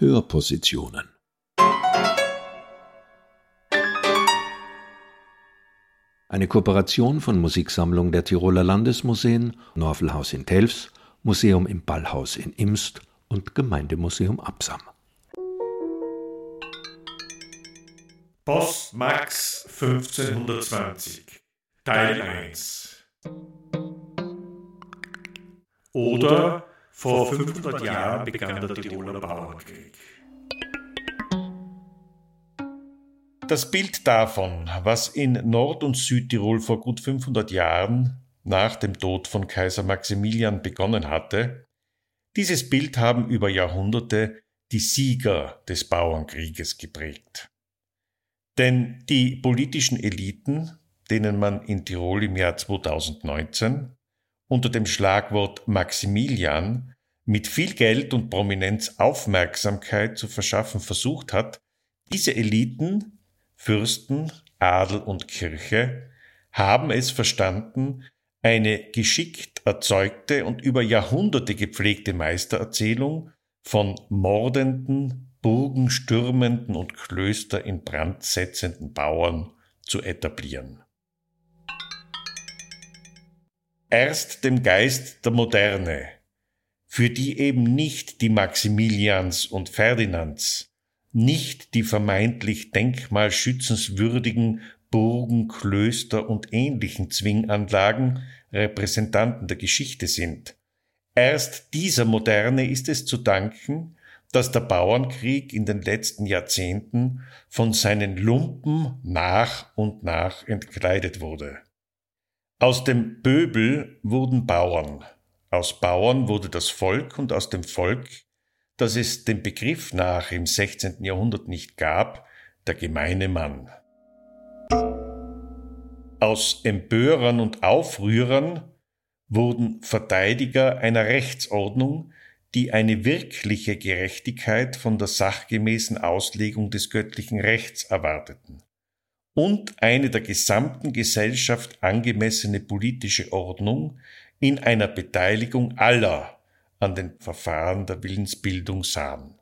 Hörpositionen. Eine Kooperation von Musiksammlung der Tiroler Landesmuseen, Norfelhaus in Telfs, Museum im Ballhaus in Imst und Gemeindemuseum Absam. Post Max 1520 Teil 1 Oder vor 500 Jahren begann der Tiroler Bauernkrieg. Das Bild davon, was in Nord- und Südtirol vor gut 500 Jahren nach dem Tod von Kaiser Maximilian begonnen hatte, dieses Bild haben über Jahrhunderte die Sieger des Bauernkrieges geprägt. Denn die politischen Eliten, denen man in Tirol im Jahr 2019 unter dem Schlagwort Maximilian mit viel Geld und Prominenz Aufmerksamkeit zu verschaffen versucht hat, diese Eliten Fürsten, Adel und Kirche haben es verstanden, eine geschickt erzeugte und über Jahrhunderte gepflegte Meistererzählung von mordenden, burgenstürmenden und Klöster in Brand setzenden Bauern zu etablieren. Erst dem Geist der Moderne, für die eben nicht die Maximilians und Ferdinands, nicht die vermeintlich denkmalschützenswürdigen Burgen, Klöster und ähnlichen Zwinganlagen Repräsentanten der Geschichte sind. Erst dieser Moderne ist es zu danken, dass der Bauernkrieg in den letzten Jahrzehnten von seinen Lumpen nach und nach entkleidet wurde. Aus dem Pöbel wurden Bauern, aus Bauern wurde das Volk und aus dem Volk dass es den Begriff nach im 16. Jahrhundert nicht gab, der gemeine Mann. Aus Empörern und Aufrührern wurden Verteidiger einer Rechtsordnung, die eine wirkliche Gerechtigkeit von der sachgemäßen Auslegung des göttlichen Rechts erwarteten und eine der gesamten Gesellschaft angemessene politische Ordnung in einer Beteiligung aller an den Verfahren der Willensbildung sahen.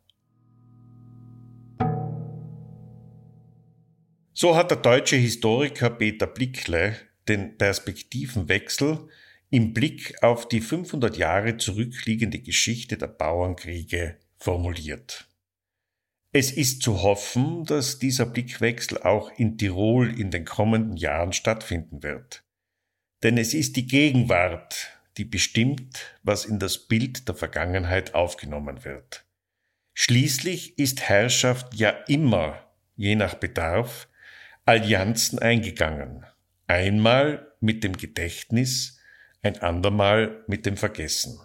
So hat der deutsche Historiker Peter Blickle den Perspektivenwechsel im Blick auf die 500 Jahre zurückliegende Geschichte der Bauernkriege formuliert. Es ist zu hoffen, dass dieser Blickwechsel auch in Tirol in den kommenden Jahren stattfinden wird. Denn es ist die Gegenwart, die bestimmt, was in das Bild der Vergangenheit aufgenommen wird. Schließlich ist Herrschaft ja immer, je nach Bedarf, Allianzen eingegangen. Einmal mit dem Gedächtnis, ein andermal mit dem Vergessen.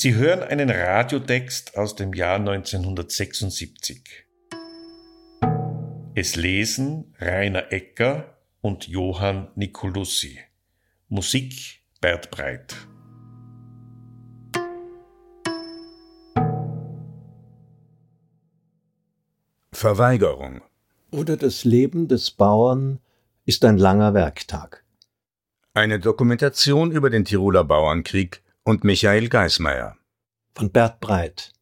Sie hören einen Radiotext aus dem Jahr 1976. Es lesen Rainer Ecker und Johann Nicolussi. Musik Bert Breit. Verweigerung oder das Leben des Bauern ist ein langer Werktag. Eine Dokumentation über den Tiroler Bauernkrieg und Michael Geismeier. Von Bert Breit.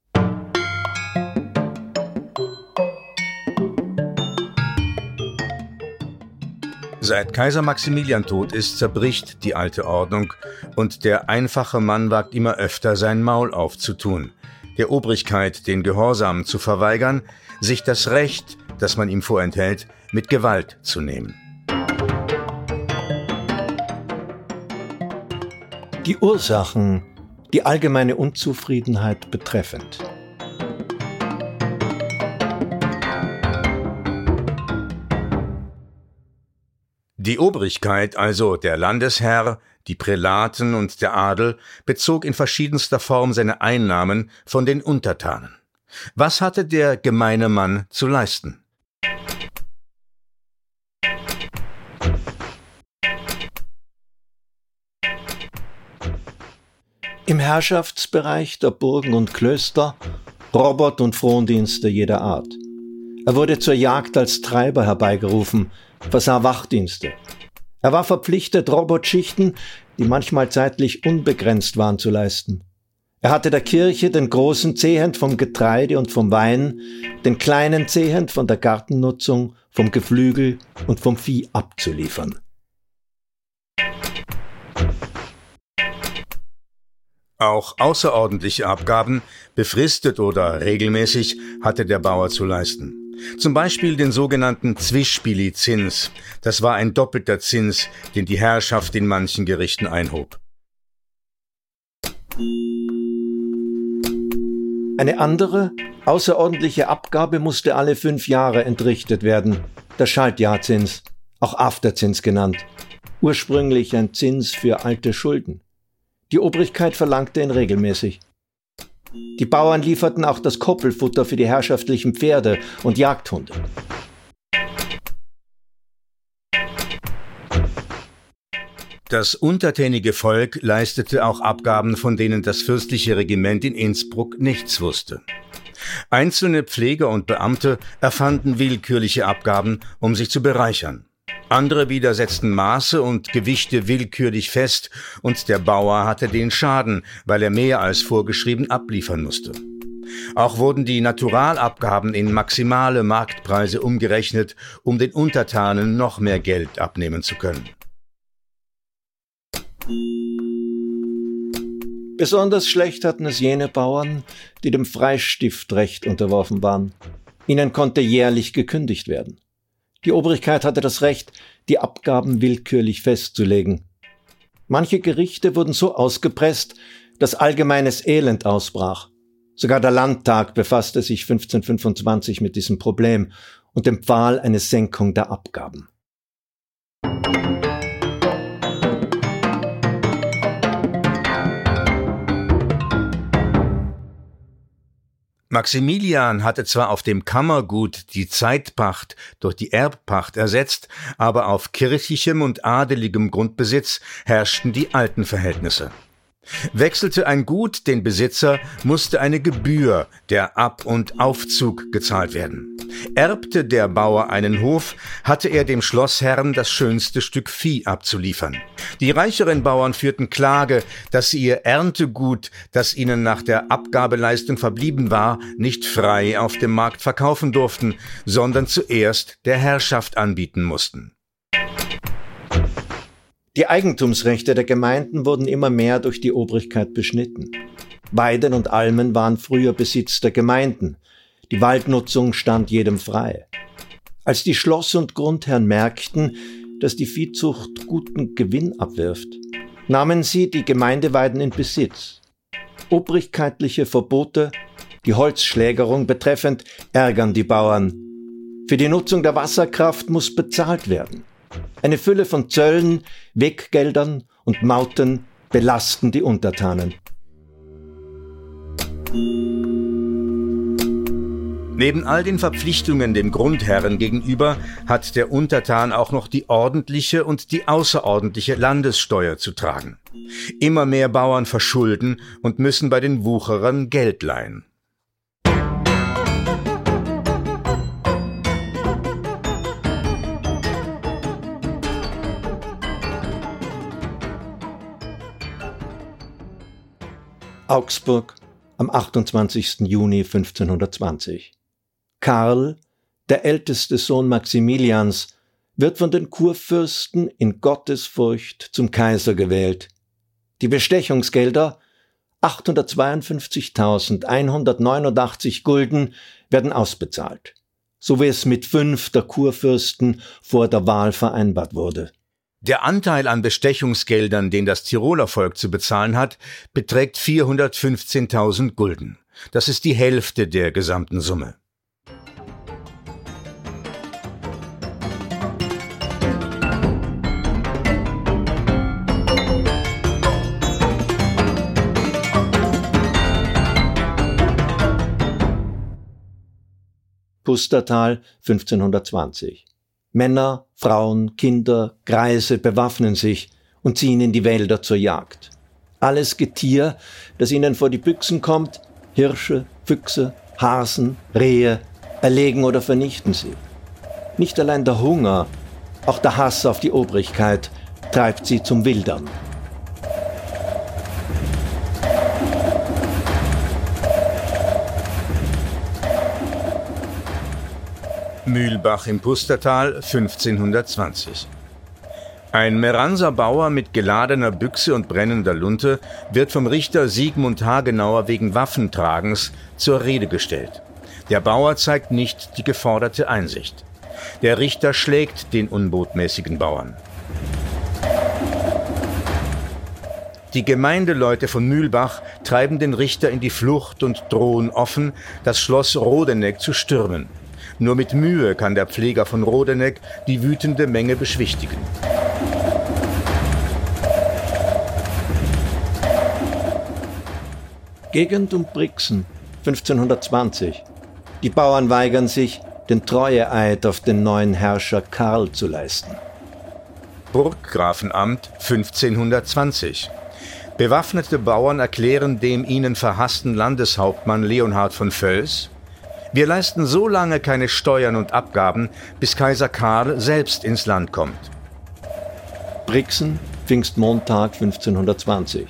Seit Kaiser Maximilian tot ist, zerbricht die alte Ordnung und der einfache Mann wagt immer öfter sein Maul aufzutun, der Obrigkeit den Gehorsam zu verweigern, sich das Recht, das man ihm vorenthält, mit Gewalt zu nehmen. Die Ursachen, die allgemeine Unzufriedenheit betreffend. Die Obrigkeit, also der Landesherr, die Prälaten und der Adel, bezog in verschiedenster Form seine Einnahmen von den Untertanen. Was hatte der gemeine Mann zu leisten? Im Herrschaftsbereich der Burgen und Klöster Robot- und Frondienste jeder Art. Er wurde zur Jagd als Treiber herbeigerufen, versah Wachdienste. Er war verpflichtet, Robotschichten, die manchmal zeitlich unbegrenzt waren, zu leisten. Er hatte der Kirche den großen Zehend vom Getreide und vom Wein, den kleinen Zehend von der Gartennutzung, vom Geflügel und vom Vieh abzuliefern. Auch außerordentliche Abgaben, befristet oder regelmäßig, hatte der Bauer zu leisten. Zum Beispiel den sogenannten Zwischpili-Zins. Das war ein doppelter Zins, den die Herrschaft in manchen Gerichten einhob. Eine andere, außerordentliche Abgabe musste alle fünf Jahre entrichtet werden, der Schaltjahrzins, auch Afterzins genannt, ursprünglich ein Zins für alte Schulden. Die Obrigkeit verlangte ihn regelmäßig. Die Bauern lieferten auch das Koppelfutter für die herrschaftlichen Pferde und Jagdhunde. Das untertänige Volk leistete auch Abgaben, von denen das fürstliche Regiment in Innsbruck nichts wusste. Einzelne Pfleger und Beamte erfanden willkürliche Abgaben, um sich zu bereichern. Andere wieder setzten Maße und Gewichte willkürlich fest, und der Bauer hatte den Schaden, weil er mehr als vorgeschrieben abliefern musste. Auch wurden die Naturalabgaben in maximale Marktpreise umgerechnet, um den Untertanen noch mehr Geld abnehmen zu können. Besonders schlecht hatten es jene Bauern, die dem Freistiftrecht unterworfen waren. Ihnen konnte jährlich gekündigt werden. Die Obrigkeit hatte das Recht, die Abgaben willkürlich festzulegen. Manche Gerichte wurden so ausgepresst, dass allgemeines Elend ausbrach. Sogar der Landtag befasste sich 1525 mit diesem Problem und empfahl eine Senkung der Abgaben. Maximilian hatte zwar auf dem Kammergut die Zeitpacht durch die Erbpacht ersetzt, aber auf kirchlichem und adeligem Grundbesitz herrschten die alten Verhältnisse. Wechselte ein Gut den Besitzer, musste eine Gebühr, der Ab- und Aufzug gezahlt werden. Erbte der Bauer einen Hof, hatte er dem Schlossherrn das schönste Stück Vieh abzuliefern. Die reicheren Bauern führten Klage, dass sie ihr Erntegut, das ihnen nach der Abgabeleistung verblieben war, nicht frei auf dem Markt verkaufen durften, sondern zuerst der Herrschaft anbieten mussten. Die Eigentumsrechte der Gemeinden wurden immer mehr durch die Obrigkeit beschnitten. Weiden und Almen waren früher Besitz der Gemeinden. Die Waldnutzung stand jedem frei. Als die Schloss- und Grundherren merkten, dass die Viehzucht guten Gewinn abwirft, nahmen sie die Gemeindeweiden in Besitz. Obrigkeitliche Verbote, die Holzschlägerung betreffend, ärgern die Bauern. Für die Nutzung der Wasserkraft muss bezahlt werden. Eine Fülle von Zöllen, Weggeldern und Mauten belasten die Untertanen. Neben all den Verpflichtungen dem Grundherren gegenüber hat der Untertan auch noch die ordentliche und die außerordentliche Landessteuer zu tragen. Immer mehr Bauern verschulden und müssen bei den Wucherern Geld leihen. Augsburg am 28. Juni 1520. Karl, der älteste Sohn Maximilians, wird von den Kurfürsten in Gottesfurcht zum Kaiser gewählt. Die Bestechungsgelder 852.189 Gulden werden ausbezahlt, so wie es mit fünf der Kurfürsten vor der Wahl vereinbart wurde. Der Anteil an Bestechungsgeldern, den das Tiroler Volk zu bezahlen hat, beträgt 415.000 Gulden. Das ist die Hälfte der gesamten Summe. Pustertal 1520 Männer, Frauen, Kinder, Greise bewaffnen sich und ziehen in die Wälder zur Jagd. Alles Getier, das ihnen vor die Büchsen kommt, Hirsche, Füchse, Hasen, Rehe, erlegen oder vernichten sie. Nicht allein der Hunger, auch der Hass auf die Obrigkeit treibt sie zum Wildern. Mühlbach im Pustertal 1520. Ein Meranser Bauer mit geladener Büchse und brennender Lunte wird vom Richter Siegmund Hagenauer wegen Waffentragens zur Rede gestellt. Der Bauer zeigt nicht die geforderte Einsicht. Der Richter schlägt den unbotmäßigen Bauern. Die Gemeindeleute von Mühlbach treiben den Richter in die Flucht und drohen offen, das Schloss Rodeneck zu stürmen. Nur mit Mühe kann der Pfleger von Rodeneck die wütende Menge beschwichtigen. Gegend um Brixen 1520. Die Bauern weigern sich, den Treueeid auf den neuen Herrscher Karl zu leisten. Burggrafenamt 1520. Bewaffnete Bauern erklären dem ihnen verhassten Landeshauptmann Leonhard von Völs, wir leisten so lange keine Steuern und Abgaben, bis Kaiser Karl selbst ins Land kommt. Brixen, Pfingstmontag 1520.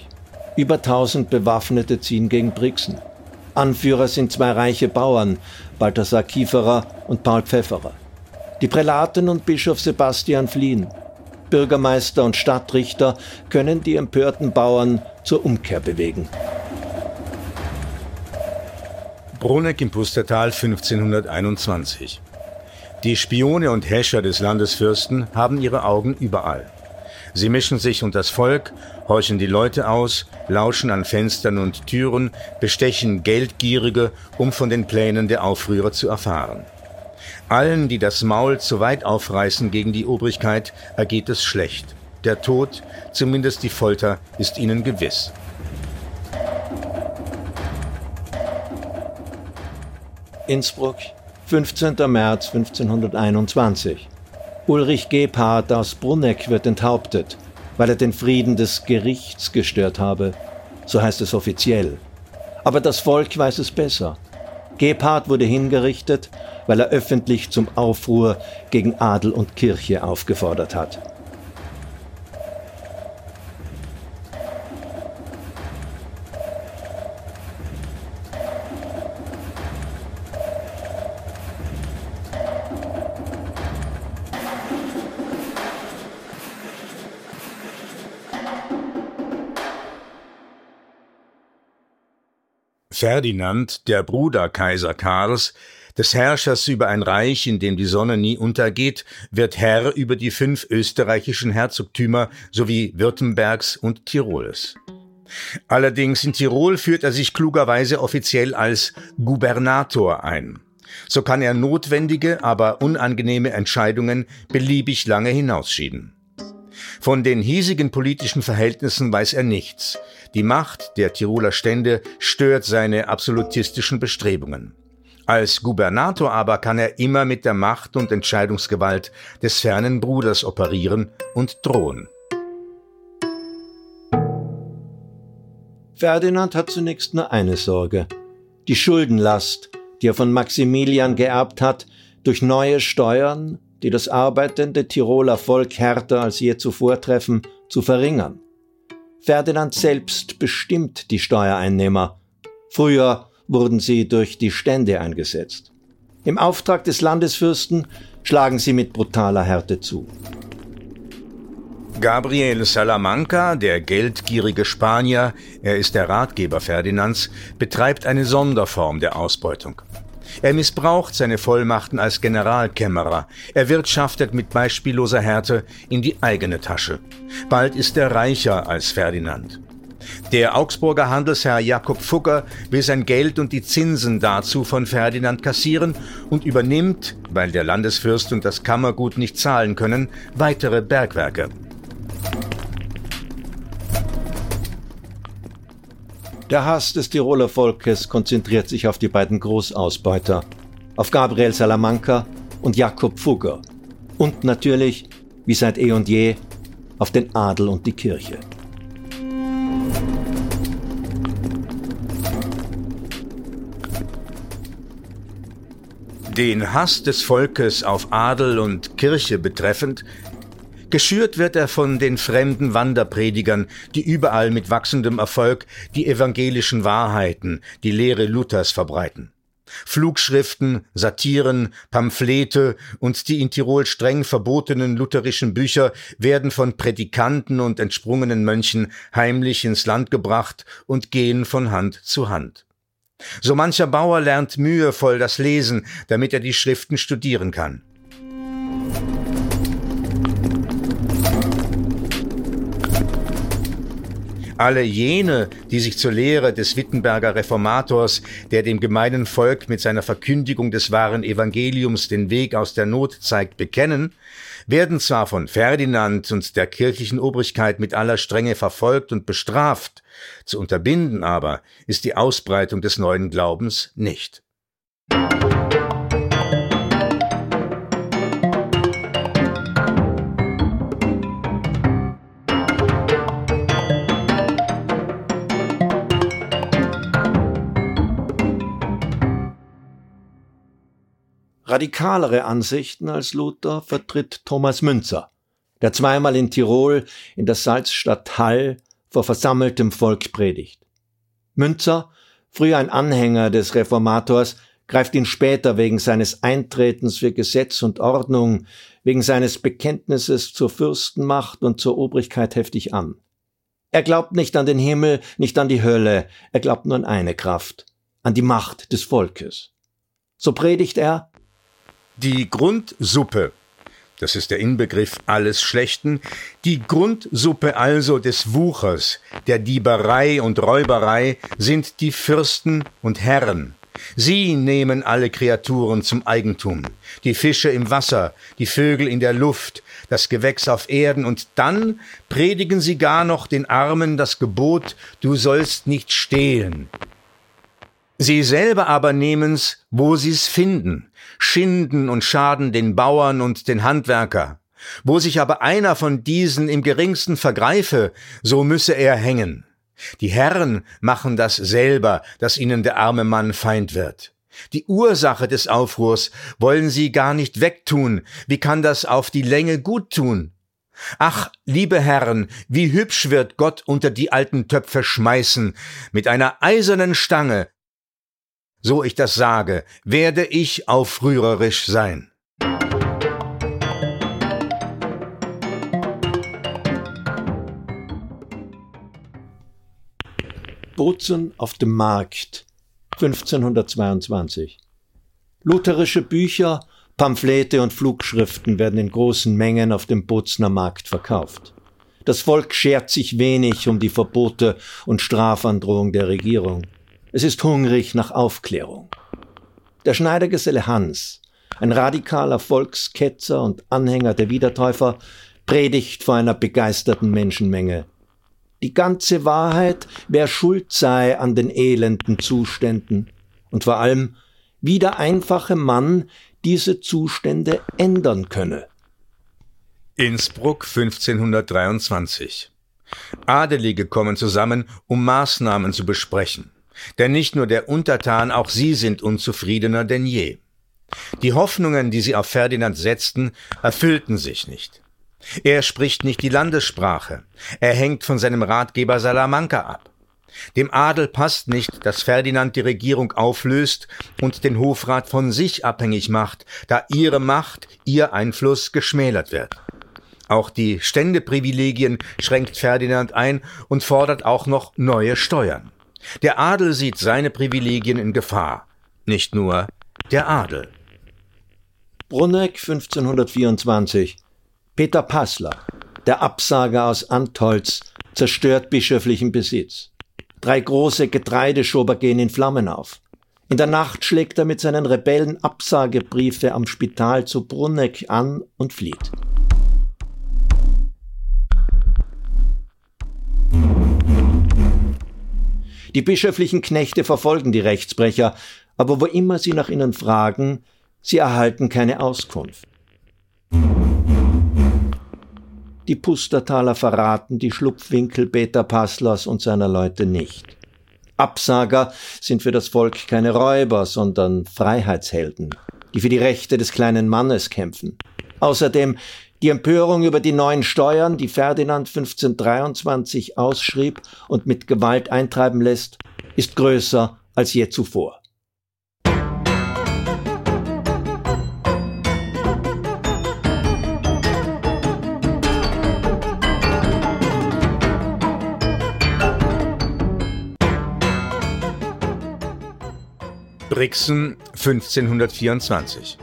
Über 1000 Bewaffnete ziehen gegen Brixen. Anführer sind zwei reiche Bauern, Balthasar Kieferer und Paul Pfefferer. Die Prälaten und Bischof Sebastian fliehen. Bürgermeister und Stadtrichter können die empörten Bauern zur Umkehr bewegen. Bruneck im Pustertal 1521. Die Spione und Häscher des Landesfürsten haben ihre Augen überall. Sie mischen sich unter das Volk, horchen die Leute aus, lauschen an Fenstern und Türen, bestechen Geldgierige, um von den Plänen der Aufrührer zu erfahren. Allen, die das Maul zu weit aufreißen gegen die Obrigkeit, ergeht es schlecht. Der Tod, zumindest die Folter, ist ihnen gewiss. Innsbruck, 15. März 1521. Ulrich Gebhardt aus Brunneck wird enthauptet, weil er den Frieden des Gerichts gestört habe. So heißt es offiziell. Aber das Volk weiß es besser. Gebhardt wurde hingerichtet, weil er öffentlich zum Aufruhr gegen Adel und Kirche aufgefordert hat. Ferdinand, der Bruder Kaiser Karls, des Herrschers über ein Reich, in dem die Sonne nie untergeht, wird Herr über die fünf österreichischen Herzogtümer sowie Württembergs und Tirols. Allerdings in Tirol führt er sich klugerweise offiziell als Gubernator ein. So kann er notwendige, aber unangenehme Entscheidungen beliebig lange hinausschieben. Von den hiesigen politischen Verhältnissen weiß er nichts. Die Macht der Tiroler Stände stört seine absolutistischen Bestrebungen. Als Gubernator aber kann er immer mit der Macht und Entscheidungsgewalt des fernen Bruders operieren und drohen. Ferdinand hat zunächst nur eine Sorge. Die Schuldenlast, die er von Maximilian geerbt hat, durch neue Steuern, die das arbeitende Tiroler Volk härter als je zuvor treffen, zu verringern. Ferdinand selbst bestimmt die Steuereinnehmer. Früher wurden sie durch die Stände eingesetzt. Im Auftrag des Landesfürsten schlagen sie mit brutaler Härte zu. Gabriel Salamanca, der geldgierige Spanier, er ist der Ratgeber Ferdinands, betreibt eine Sonderform der Ausbeutung. Er missbraucht seine Vollmachten als Generalkämmerer. Er wirtschaftet mit beispielloser Härte in die eigene Tasche. Bald ist er reicher als Ferdinand. Der Augsburger Handelsherr Jakob Fugger will sein Geld und die Zinsen dazu von Ferdinand kassieren und übernimmt, weil der Landesfürst und das Kammergut nicht zahlen können, weitere Bergwerke. Der Hass des Tiroler Volkes konzentriert sich auf die beiden Großausbeuter, auf Gabriel Salamanca und Jakob Fugger und natürlich, wie seit eh und je, auf den Adel und die Kirche. Den Hass des Volkes auf Adel und Kirche betreffend Geschürt wird er von den fremden Wanderpredigern, die überall mit wachsendem Erfolg die evangelischen Wahrheiten, die Lehre Luthers verbreiten. Flugschriften, Satiren, Pamphlete und die in Tirol streng verbotenen lutherischen Bücher werden von Prädikanten und entsprungenen Mönchen heimlich ins Land gebracht und gehen von Hand zu Hand. So mancher Bauer lernt mühevoll das Lesen, damit er die Schriften studieren kann. Alle jene, die sich zur Lehre des Wittenberger Reformators, der dem gemeinen Volk mit seiner Verkündigung des wahren Evangeliums den Weg aus der Not zeigt, bekennen, werden zwar von Ferdinand und der kirchlichen Obrigkeit mit aller Strenge verfolgt und bestraft, zu unterbinden aber ist die Ausbreitung des neuen Glaubens nicht. Radikalere Ansichten als Luther vertritt Thomas Münzer, der zweimal in Tirol in der Salzstadt Hall vor versammeltem Volk predigt. Münzer, früher ein Anhänger des Reformators, greift ihn später wegen seines Eintretens für Gesetz und Ordnung, wegen seines Bekenntnisses zur Fürstenmacht und zur Obrigkeit heftig an. Er glaubt nicht an den Himmel, nicht an die Hölle, er glaubt nur an eine Kraft, an die Macht des Volkes. So predigt er, die Grundsuppe, das ist der Inbegriff alles Schlechten, die Grundsuppe also des Wuchers, der Dieberei und Räuberei sind die Fürsten und Herren. Sie nehmen alle Kreaturen zum Eigentum, die Fische im Wasser, die Vögel in der Luft, das Gewächs auf Erden, und dann predigen sie gar noch den Armen das Gebot, du sollst nicht stehlen. Sie selber aber nehmen's, wo sie's finden, schinden und schaden den Bauern und den Handwerker. Wo sich aber einer von diesen im geringsten vergreife, so müsse er hängen. Die Herren machen das selber, dass ihnen der arme Mann Feind wird. Die Ursache des Aufruhrs wollen sie gar nicht wegtun. Wie kann das auf die Länge gut tun? Ach, liebe Herren, wie hübsch wird Gott unter die alten Töpfe schmeißen, mit einer eisernen Stange, so ich das sage, werde ich aufrührerisch sein. Bozen auf dem Markt 1522 Lutherische Bücher, Pamphlete und Flugschriften werden in großen Mengen auf dem Bozener Markt verkauft. Das Volk schert sich wenig um die Verbote und Strafandrohung der Regierung. Es ist hungrig nach Aufklärung. Der Schneidergeselle Hans, ein radikaler Volksketzer und Anhänger der Wiedertäufer, predigt vor einer begeisterten Menschenmenge. Die ganze Wahrheit, wer schuld sei an den elenden Zuständen und vor allem, wie der einfache Mann diese Zustände ändern könne. Innsbruck 1523 Adelige kommen zusammen, um Maßnahmen zu besprechen. Denn nicht nur der Untertan, auch sie sind unzufriedener denn je. Die Hoffnungen, die sie auf Ferdinand setzten, erfüllten sich nicht. Er spricht nicht die Landessprache. Er hängt von seinem Ratgeber Salamanca ab. Dem Adel passt nicht, dass Ferdinand die Regierung auflöst und den Hofrat von sich abhängig macht, da ihre Macht, ihr Einfluss geschmälert wird. Auch die Ständeprivilegien schränkt Ferdinand ein und fordert auch noch neue Steuern. Der Adel sieht seine Privilegien in Gefahr, nicht nur der Adel. Brunneck 1524 Peter Passler, der Absager aus Antholz, zerstört bischöflichen Besitz. Drei große Getreideschober gehen in Flammen auf. In der Nacht schlägt er mit seinen Rebellen Absagebriefe am Spital zu Brunneck an und flieht. Die bischöflichen Knechte verfolgen die Rechtsbrecher, aber wo immer sie nach ihnen fragen, sie erhalten keine Auskunft. Die Pustertaler verraten die Schlupfwinkel Peter Passlers und seiner Leute nicht. Absager sind für das Volk keine Räuber, sondern Freiheitshelden, die für die Rechte des kleinen Mannes kämpfen. Außerdem die Empörung über die neuen Steuern, die Ferdinand 1523 ausschrieb und mit Gewalt eintreiben lässt, ist größer als je zuvor. Brixen 1524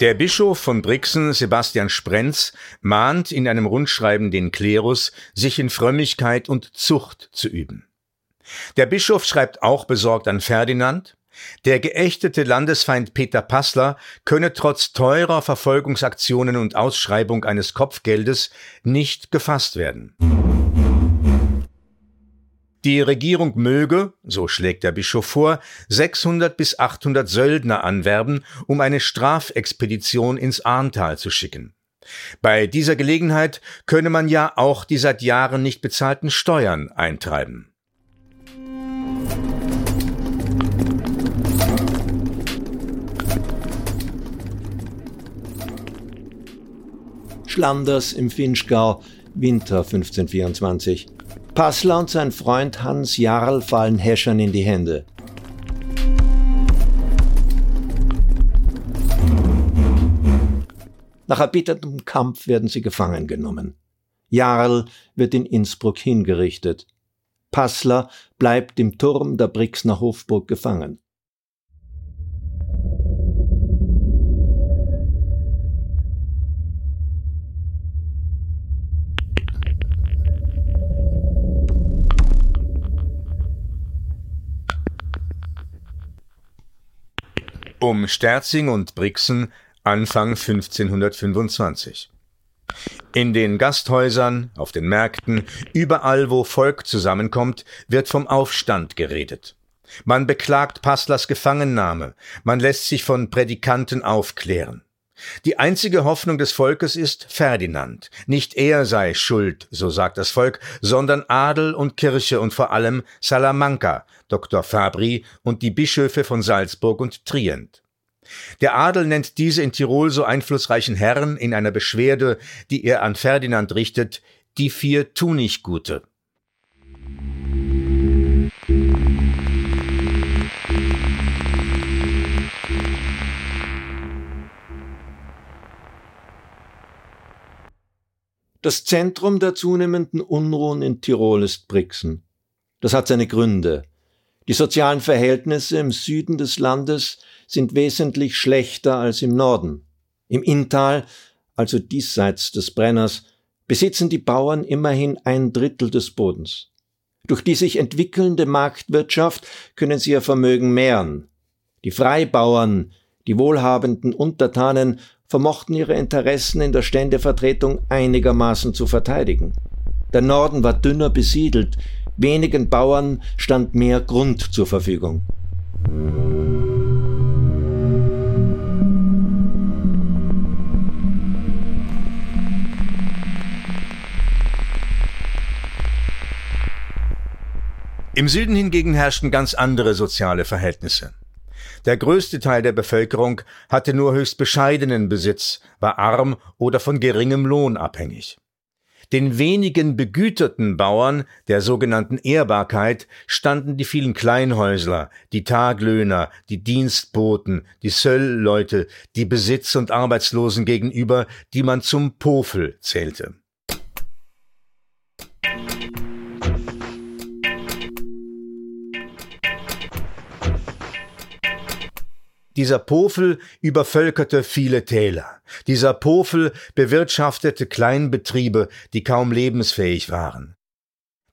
der Bischof von Brixen, Sebastian Sprenz, mahnt in einem Rundschreiben den Klerus, sich in Frömmigkeit und Zucht zu üben. Der Bischof schreibt auch besorgt an Ferdinand, der geächtete Landesfeind Peter Passler könne trotz teurer Verfolgungsaktionen und Ausschreibung eines Kopfgeldes nicht gefasst werden. Die Regierung möge, so schlägt der Bischof vor, 600 bis 800 Söldner anwerben, um eine Strafexpedition ins Arntal zu schicken. Bei dieser Gelegenheit könne man ja auch die seit Jahren nicht bezahlten Steuern eintreiben. Schlanders im Finchgau, Winter 1524. Passler und sein Freund Hans Jarl fallen Häschern in die Hände. Nach erbittertem Kampf werden sie gefangen genommen. Jarl wird in Innsbruck hingerichtet. Passler bleibt im Turm der Brixner Hofburg gefangen. Um Sterzing und Brixen Anfang 1525. In den Gasthäusern, auf den Märkten, überall wo Volk zusammenkommt, wird vom Aufstand geredet. Man beklagt Passlers Gefangennahme, man lässt sich von Prädikanten aufklären. Die einzige Hoffnung des Volkes ist Ferdinand. Nicht er sei schuld, so sagt das Volk, sondern Adel und Kirche und vor allem Salamanca, Dr. Fabri und die Bischöfe von Salzburg und Trient. Der Adel nennt diese in Tirol so einflussreichen Herren in einer Beschwerde, die er an Ferdinand richtet, die vier Tuniggute. Das Zentrum der zunehmenden Unruhen in Tirol ist Brixen. Das hat seine Gründe. Die sozialen Verhältnisse im Süden des Landes sind wesentlich schlechter als im Norden. Im Inntal, also diesseits des Brenners, besitzen die Bauern immerhin ein Drittel des Bodens. Durch die sich entwickelnde Marktwirtschaft können sie ihr Vermögen mehren. Die Freibauern, die wohlhabenden Untertanen vermochten ihre Interessen in der Ständevertretung einigermaßen zu verteidigen. Der Norden war dünner besiedelt, Wenigen Bauern stand mehr Grund zur Verfügung. Im Süden hingegen herrschten ganz andere soziale Verhältnisse. Der größte Teil der Bevölkerung hatte nur höchst bescheidenen Besitz, war arm oder von geringem Lohn abhängig. Den wenigen begüterten Bauern der sogenannten Ehrbarkeit standen die vielen Kleinhäusler, die Taglöhner, die Dienstboten, die Söllleute, die Besitz- und Arbeitslosen gegenüber, die man zum Pofel zählte. Dieser Pofel übervölkerte viele Täler. Dieser Pofel bewirtschaftete Kleinbetriebe, die kaum lebensfähig waren.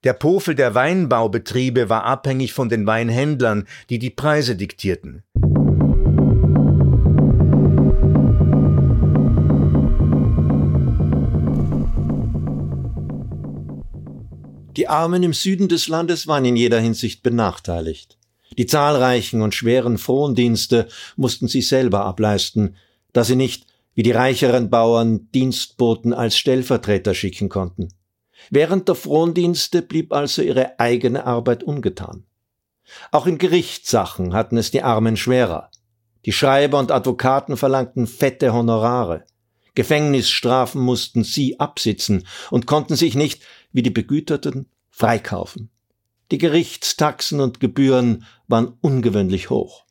Der Pofel der Weinbaubetriebe war abhängig von den Weinhändlern, die die Preise diktierten. Die Armen im Süden des Landes waren in jeder Hinsicht benachteiligt. Die zahlreichen und schweren Frondienste mussten sie selber ableisten, da sie nicht, wie die reicheren Bauern, Dienstboten als Stellvertreter schicken konnten. Während der Frondienste blieb also ihre eigene Arbeit ungetan. Auch in Gerichtssachen hatten es die Armen schwerer. Die Schreiber und Advokaten verlangten fette Honorare. Gefängnisstrafen mussten sie absitzen und konnten sich nicht, wie die Begüterten, freikaufen. Die Gerichtstaxen und Gebühren waren ungewöhnlich hoch.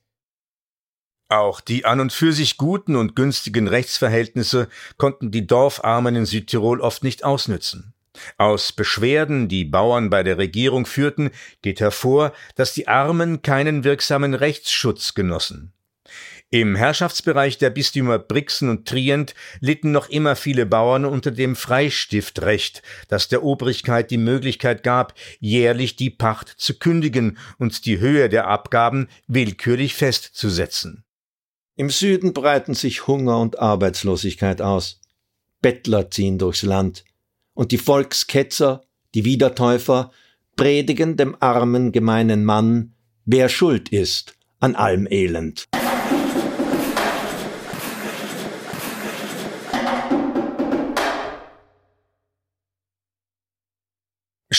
Auch die an und für sich guten und günstigen Rechtsverhältnisse konnten die Dorfarmen in Südtirol oft nicht ausnützen. Aus Beschwerden, die Bauern bei der Regierung führten, geht hervor, dass die Armen keinen wirksamen Rechtsschutz genossen. Im Herrschaftsbereich der Bistümer Brixen und Trient litten noch immer viele Bauern unter dem Freistiftrecht, das der Obrigkeit die Möglichkeit gab, jährlich die Pacht zu kündigen und die Höhe der Abgaben willkürlich festzusetzen. Im Süden breiten sich Hunger und Arbeitslosigkeit aus. Bettler ziehen durchs Land, und die Volksketzer, die Wiedertäufer, predigen dem armen, gemeinen Mann, wer schuld ist an allem Elend.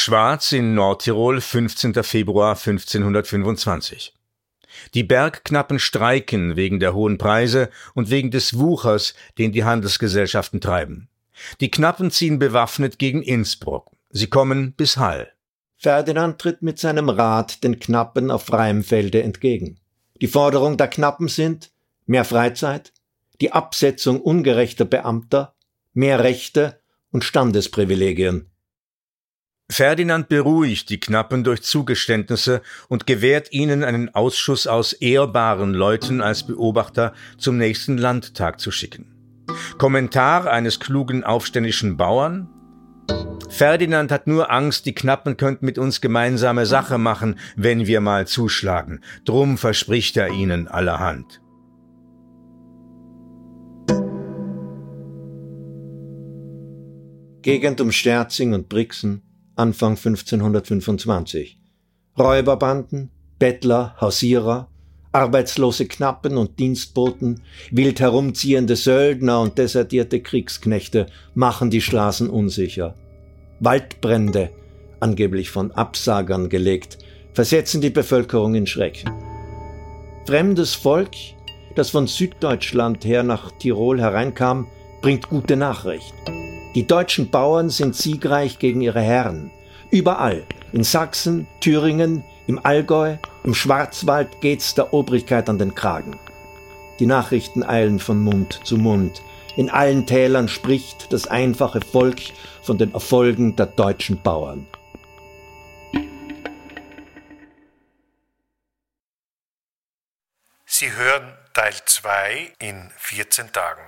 Schwarz in Nordtirol, 15. Februar 1525. Die Bergknappen streiken wegen der hohen Preise und wegen des Wuchers, den die Handelsgesellschaften treiben. Die Knappen ziehen bewaffnet gegen Innsbruck. Sie kommen bis Hall. Ferdinand tritt mit seinem Rat den Knappen auf freiem Felde entgegen. Die Forderung der Knappen sind mehr Freizeit, die Absetzung ungerechter Beamter, mehr Rechte und Standesprivilegien. Ferdinand beruhigt die Knappen durch Zugeständnisse und gewährt ihnen einen Ausschuss aus ehrbaren Leuten als Beobachter zum nächsten Landtag zu schicken. Kommentar eines klugen aufständischen Bauern Ferdinand hat nur Angst, die Knappen könnten mit uns gemeinsame Sache machen, wenn wir mal zuschlagen. Drum verspricht er ihnen allerhand. Gegend um Sterzing und Brixen Anfang 1525. Räuberbanden, Bettler, Hausierer, arbeitslose Knappen und Dienstboten, wild herumziehende Söldner und desertierte Kriegsknechte machen die Straßen unsicher. Waldbrände, angeblich von Absagern gelegt, versetzen die Bevölkerung in Schrecken. Fremdes Volk, das von Süddeutschland her nach Tirol hereinkam, bringt gute Nachricht. Die deutschen Bauern sind siegreich gegen ihre Herren. Überall, in Sachsen, Thüringen, im Allgäu, im Schwarzwald geht's der Obrigkeit an den Kragen. Die Nachrichten eilen von Mund zu Mund. In allen Tälern spricht das einfache Volk von den Erfolgen der deutschen Bauern. Sie hören Teil 2 in 14 Tagen.